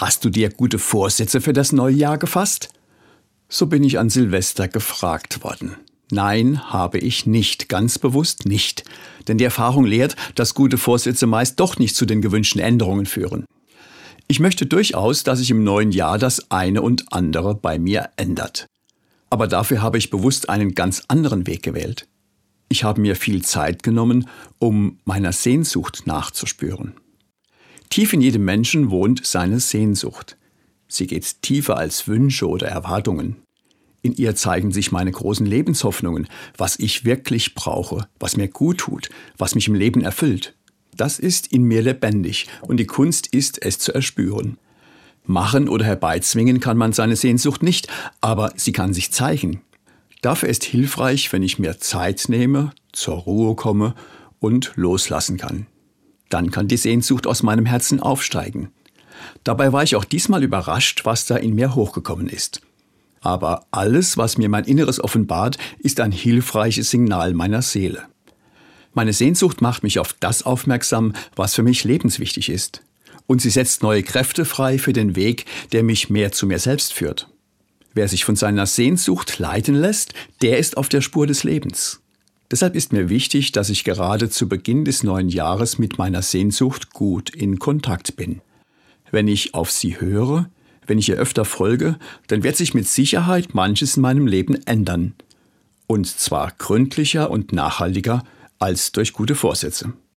Hast du dir gute Vorsätze für das neue Jahr gefasst? So bin ich an Silvester gefragt worden. Nein, habe ich nicht, ganz bewusst nicht. Denn die Erfahrung lehrt, dass gute Vorsätze meist doch nicht zu den gewünschten Änderungen führen. Ich möchte durchaus, dass sich im neuen Jahr das eine und andere bei mir ändert. Aber dafür habe ich bewusst einen ganz anderen Weg gewählt. Ich habe mir viel Zeit genommen, um meiner Sehnsucht nachzuspüren. Tief in jedem Menschen wohnt seine Sehnsucht. Sie geht tiefer als Wünsche oder Erwartungen. In ihr zeigen sich meine großen Lebenshoffnungen, was ich wirklich brauche, was mir gut tut, was mich im Leben erfüllt. Das ist in mir lebendig und die Kunst ist, es zu erspüren. Machen oder herbeizwingen kann man seine Sehnsucht nicht, aber sie kann sich zeigen. Dafür ist hilfreich, wenn ich mir Zeit nehme, zur Ruhe komme und loslassen kann. Dann kann die Sehnsucht aus meinem Herzen aufsteigen. Dabei war ich auch diesmal überrascht, was da in mir hochgekommen ist. Aber alles, was mir mein Inneres offenbart, ist ein hilfreiches Signal meiner Seele. Meine Sehnsucht macht mich auf das aufmerksam, was für mich lebenswichtig ist. Und sie setzt neue Kräfte frei für den Weg, der mich mehr zu mir selbst führt. Wer sich von seiner Sehnsucht leiten lässt, der ist auf der Spur des Lebens. Deshalb ist mir wichtig, dass ich gerade zu Beginn des neuen Jahres mit meiner Sehnsucht gut in Kontakt bin. Wenn ich auf sie höre, wenn ich ihr öfter folge, dann wird sich mit Sicherheit manches in meinem Leben ändern. Und zwar gründlicher und nachhaltiger als durch gute Vorsätze.